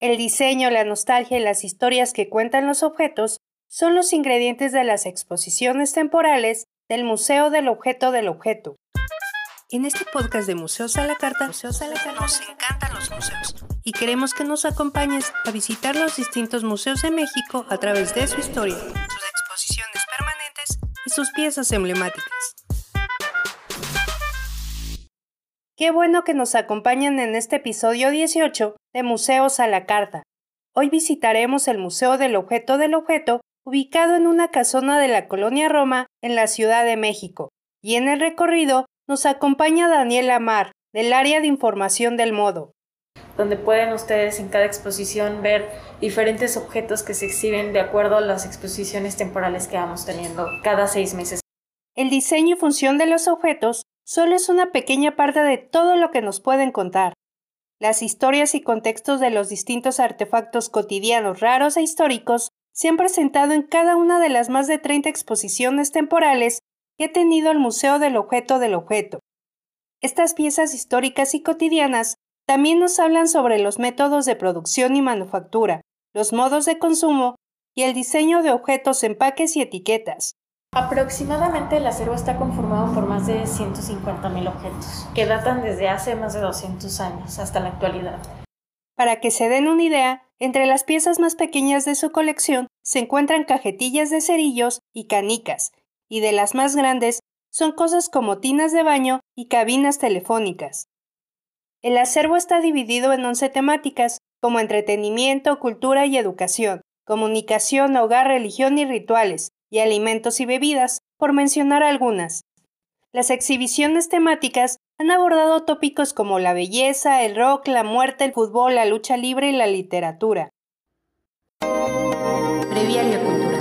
El diseño, la nostalgia y las historias que cuentan los objetos son los ingredientes de las exposiciones temporales del Museo del Objeto del Objeto. En este podcast de Museos a la Carta, nos encantan los museos y queremos que nos acompañes a visitar los distintos museos de México a través de su historia, sus exposiciones permanentes y sus piezas emblemáticas. Qué bueno que nos acompañan en este episodio 18 de Museos a la Carta. Hoy visitaremos el Museo del Objeto del Objeto, ubicado en una casona de la colonia Roma, en la Ciudad de México. Y en el recorrido nos acompaña Daniela Mar, del área de información del modo. Donde pueden ustedes en cada exposición ver diferentes objetos que se exhiben de acuerdo a las exposiciones temporales que vamos teniendo cada seis meses. El diseño y función de los objetos solo es una pequeña parte de todo lo que nos pueden contar. Las historias y contextos de los distintos artefactos cotidianos raros e históricos se han presentado en cada una de las más de 30 exposiciones temporales que ha tenido el Museo del Objeto del Objeto. Estas piezas históricas y cotidianas también nos hablan sobre los métodos de producción y manufactura, los modos de consumo y el diseño de objetos, empaques y etiquetas. Aproximadamente el acervo está conformado por más de 150.000 objetos, que datan desde hace más de 200 años hasta la actualidad. Para que se den una idea, entre las piezas más pequeñas de su colección se encuentran cajetillas de cerillos y canicas, y de las más grandes son cosas como tinas de baño y cabinas telefónicas. El acervo está dividido en 11 temáticas, como entretenimiento, cultura y educación, comunicación, hogar, religión y rituales, y alimentos y bebidas, por mencionar algunas. Las exhibiciones temáticas han abordado tópicos como la belleza, el rock, la muerte, el fútbol, la lucha libre y la literatura. Cultural.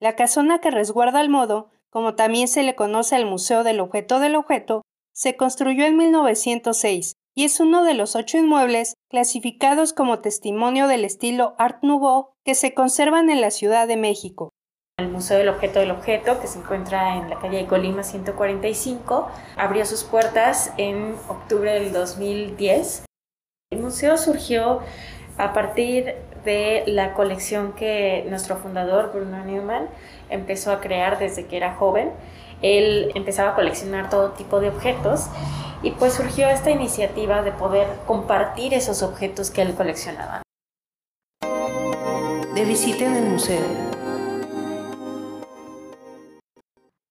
La casona que resguarda el modo, como también se le conoce al Museo del Objeto del Objeto, se construyó en 1906 y es uno de los ocho inmuebles clasificados como testimonio del estilo Art Nouveau que se conservan en la Ciudad de México. El Museo del Objeto del Objeto, que se encuentra en la calle de Colima 145, abrió sus puertas en octubre del 2010. El museo surgió a partir de la colección que nuestro fundador, Bruno Newman, empezó a crear desde que era joven. Él empezaba a coleccionar todo tipo de objetos y pues surgió esta iniciativa de poder compartir esos objetos que él coleccionaba. De visita en el museo.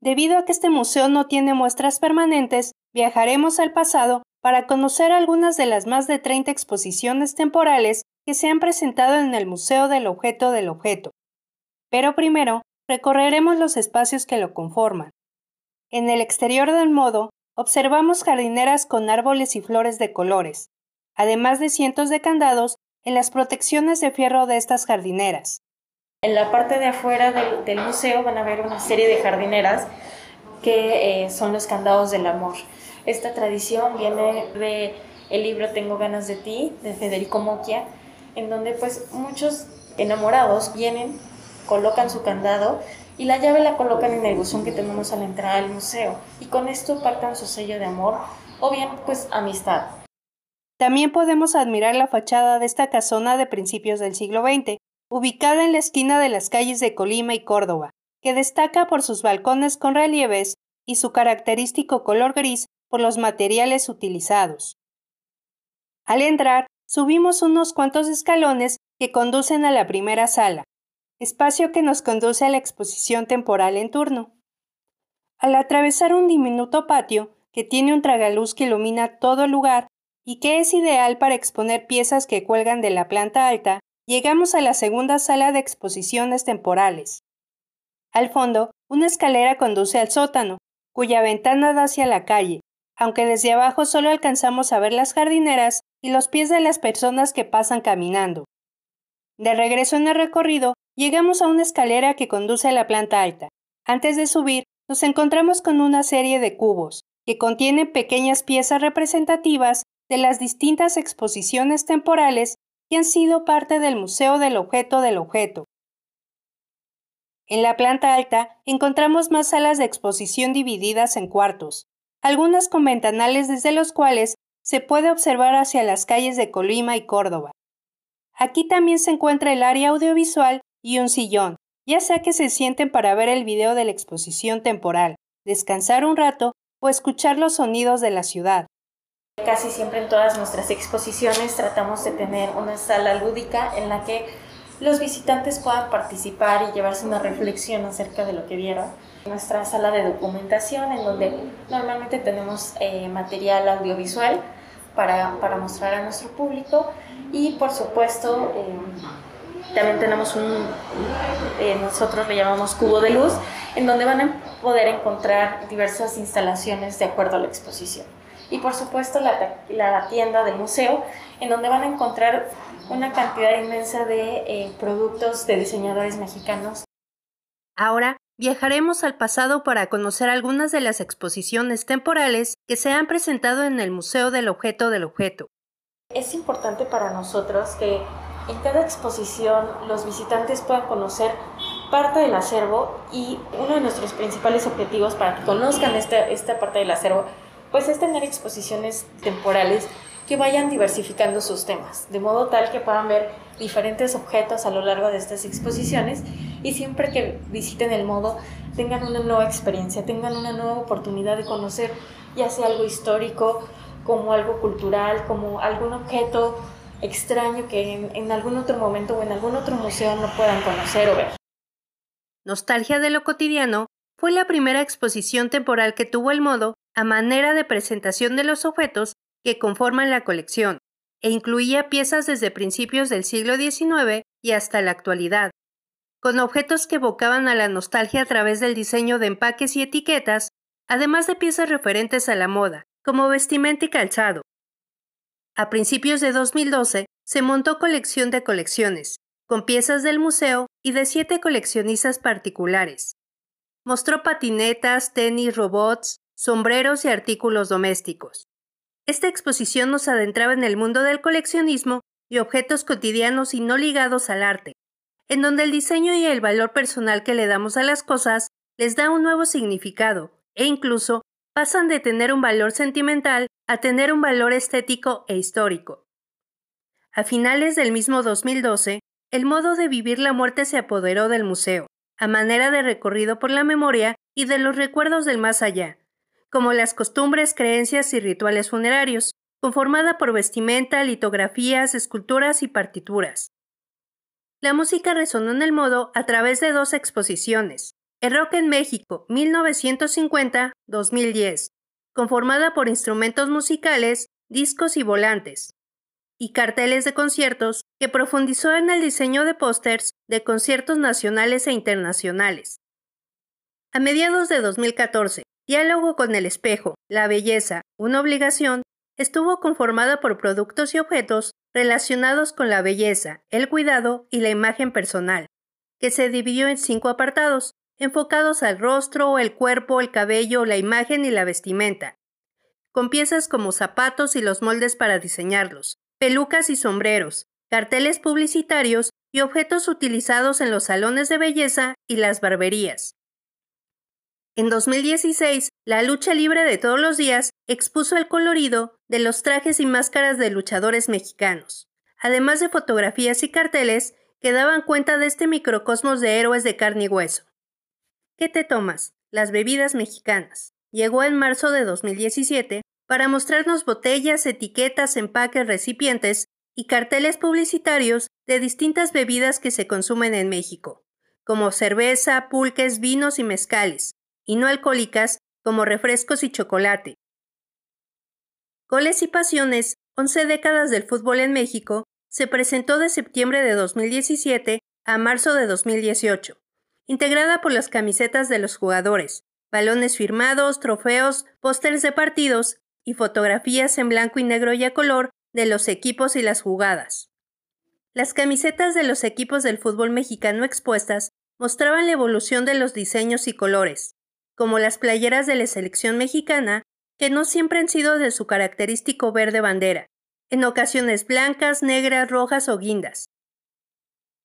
Debido a que este museo no tiene muestras permanentes, viajaremos al pasado para conocer algunas de las más de 30 exposiciones temporales que se han presentado en el Museo del Objeto del Objeto. Pero primero, recorreremos los espacios que lo conforman. En el exterior del modo observamos jardineras con árboles y flores de colores, además de cientos de candados en las protecciones de fierro de estas jardineras. En la parte de afuera del, museo van a ver una serie de jardineras que eh, son los candados del amor. Esta tradición viene de el libro Tengo ganas de ti de Federico Mocchia, en donde pues muchos enamorados vienen, colocan su candado y la llave la colocan en el buzón que tenemos a la entrada del museo y con esto pactan su sello de amor o bien pues amistad. También podemos admirar la fachada de esta casona de principios del siglo XX, ubicada en la esquina de las calles de Colima y Córdoba, que destaca por sus balcones con relieves y su característico color gris por los materiales utilizados. Al entrar, subimos unos cuantos escalones que conducen a la primera sala, espacio que nos conduce a la exposición temporal en turno. Al atravesar un diminuto patio, que tiene un tragaluz que ilumina todo el lugar y que es ideal para exponer piezas que cuelgan de la planta alta, llegamos a la segunda sala de exposiciones temporales. Al fondo, una escalera conduce al sótano, cuya ventana da hacia la calle, aunque desde abajo solo alcanzamos a ver las jardineras y los pies de las personas que pasan caminando. De regreso en el recorrido, Llegamos a una escalera que conduce a la planta alta. Antes de subir, nos encontramos con una serie de cubos, que contienen pequeñas piezas representativas de las distintas exposiciones temporales que han sido parte del Museo del Objeto del Objeto. En la planta alta encontramos más salas de exposición divididas en cuartos, algunas con ventanales desde los cuales se puede observar hacia las calles de Colima y Córdoba. Aquí también se encuentra el área audiovisual y un sillón, ya sea que se sienten para ver el video de la exposición temporal, descansar un rato o escuchar los sonidos de la ciudad. Casi siempre en todas nuestras exposiciones tratamos de tener una sala lúdica en la que los visitantes puedan participar y llevarse una reflexión acerca de lo que vieron. Nuestra sala de documentación, en donde normalmente tenemos eh, material audiovisual para, para, mostrar a nuestro público y por supuesto eh, también tenemos un, eh, nosotros le llamamos cubo de luz, en donde van a poder encontrar diversas instalaciones de acuerdo a la exposición. Y por supuesto la, la tienda del museo, en donde van a encontrar una cantidad inmensa de eh, productos de diseñadores mexicanos. Ahora viajaremos al pasado para conocer algunas de las exposiciones temporales que se han presentado en el Museo del Objeto del Objeto. Es importante para nosotros que en cada exposición los visitantes puedan conocer parte del acervo y uno de nuestros principales objetivos para que conozcan esta, esta parte del acervo pues es tener exposiciones temporales que vayan diversificando sus temas, de modo tal que puedan ver diferentes objetos a lo largo de estas exposiciones y siempre que visiten el modo tengan una nueva experiencia, tengan una nueva oportunidad de conocer ya sea algo histórico, como algo cultural, como algún objeto extraño que en, en algún otro momento o en algún otro museo no puedan conocer o ver. Nostalgia de lo cotidiano fue la primera exposición temporal que tuvo el modo a manera de presentación de los objetos que conforman la colección, e incluía piezas desde principios del siglo XIX y hasta la actualidad, con objetos que evocaban a la nostalgia a través del diseño de empaques y etiquetas, además de piezas referentes a la moda, como vestimenta y calzado. A principios de 2012 se montó colección de colecciones, con piezas del museo y de siete coleccionistas particulares. Mostró patinetas, tenis, robots, sombreros y artículos domésticos. Esta exposición nos adentraba en el mundo del coleccionismo y objetos cotidianos y no ligados al arte, en donde el diseño y el valor personal que le damos a las cosas les da un nuevo significado e incluso pasan de tener un valor sentimental a tener un valor estético e histórico. A finales del mismo 2012, el modo de vivir la muerte se apoderó del museo, a manera de recorrido por la memoria y de los recuerdos del más allá, como las costumbres, creencias y rituales funerarios, conformada por vestimenta, litografías, esculturas y partituras. La música resonó en el modo a través de dos exposiciones, El Rock en México 1950-2010, conformada por instrumentos musicales, discos y volantes, y carteles de conciertos que profundizó en el diseño de pósters de conciertos nacionales e internacionales. A mediados de 2014, Diálogo con el espejo, la belleza, una obligación, estuvo conformada por productos y objetos relacionados con la belleza, el cuidado y la imagen personal, que se dividió en cinco apartados, enfocados al rostro, el cuerpo, el cabello, la imagen y la vestimenta, con piezas como zapatos y los moldes para diseñarlos, pelucas y sombreros, carteles publicitarios y objetos utilizados en los salones de belleza y las barberías. En 2016, la lucha libre de todos los días expuso el colorido de los trajes y máscaras de luchadores mexicanos, además de fotografías y carteles que daban cuenta de este microcosmos de héroes de carne y hueso. ¿Qué te tomas? Las bebidas mexicanas. Llegó en marzo de 2017 para mostrarnos botellas, etiquetas, empaques, recipientes y carteles publicitarios de distintas bebidas que se consumen en México, como cerveza, pulques, vinos y mezcales, y no alcohólicas como refrescos y chocolate. Goles y Pasiones, 11 décadas del fútbol en México, se presentó de septiembre de 2017 a marzo de 2018, integrada por las camisetas de los jugadores, balones firmados, trofeos, pósters de partidos y fotografías en blanco y negro y a color de los equipos y las jugadas. Las camisetas de los equipos del fútbol mexicano expuestas mostraban la evolución de los diseños y colores, como las playeras de la selección mexicana, que no siempre han sido de su característico verde bandera, en ocasiones blancas, negras, rojas o guindas.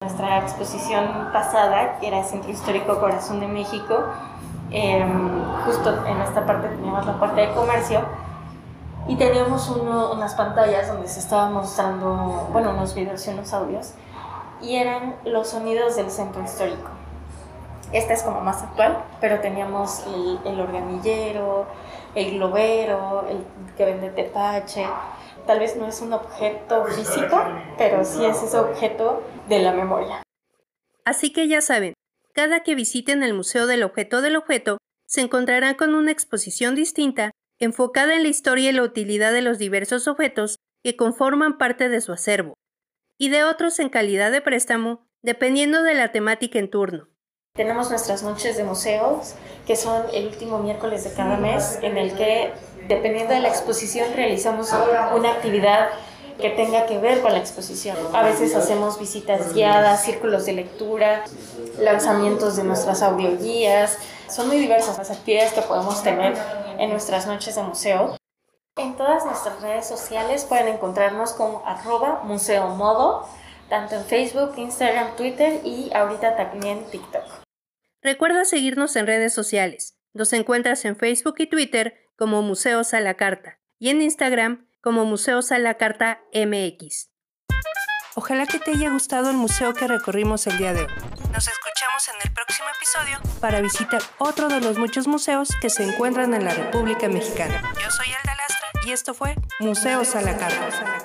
Nuestra exposición pasada, que era Centro Histórico Corazón de México, em, justo en esta parte teníamos la parte de comercio, y teníamos unas pantallas donde se estaba mostrando, bueno, unos videos y unos audios, y eran los sonidos del centro histórico. Esta es como más actual, pero teníamos el, organillero, el globero, el que vende tepache. Tal vez no es un objeto físico, pero sí es ese objeto de la memoria. Así que ya saben, cada que visiten el Museo del Objeto del Objeto, se encontrarán con una exposición distinta enfocada en la historia y la utilidad de los diversos objetos que conforman parte de su acervo, y de otros en calidad de préstamo, dependiendo de la temática en turno. Tenemos nuestras noches de museos, que son el último miércoles de cada mes, en el que, dependiendo de la exposición, realizamos una actividad que tenga que ver con la exposición. A veces hacemos visitas guiadas, círculos de lectura, lanzamientos de nuestras audioguías. Son muy diversas las actividades que podemos tener en nuestras noches de museo. En todas nuestras redes sociales pueden encontrarnos como arroba museo modo, tanto en Facebook, Instagram, Twitter y ahorita también TikTok. Recuerda seguirnos en redes sociales. Nos encuentras en Facebook y Twitter como Museos a la Carta y en Instagram como Museos a la Carta MX. Ojalá que te haya gustado el museo que recorrimos el día de hoy. Nos escuchamos en el próximo episodio para visitar otro de los muchos museos que se encuentran en la República Mexicana. Yo soy Alda Lastra y esto fue Museos a la Carta.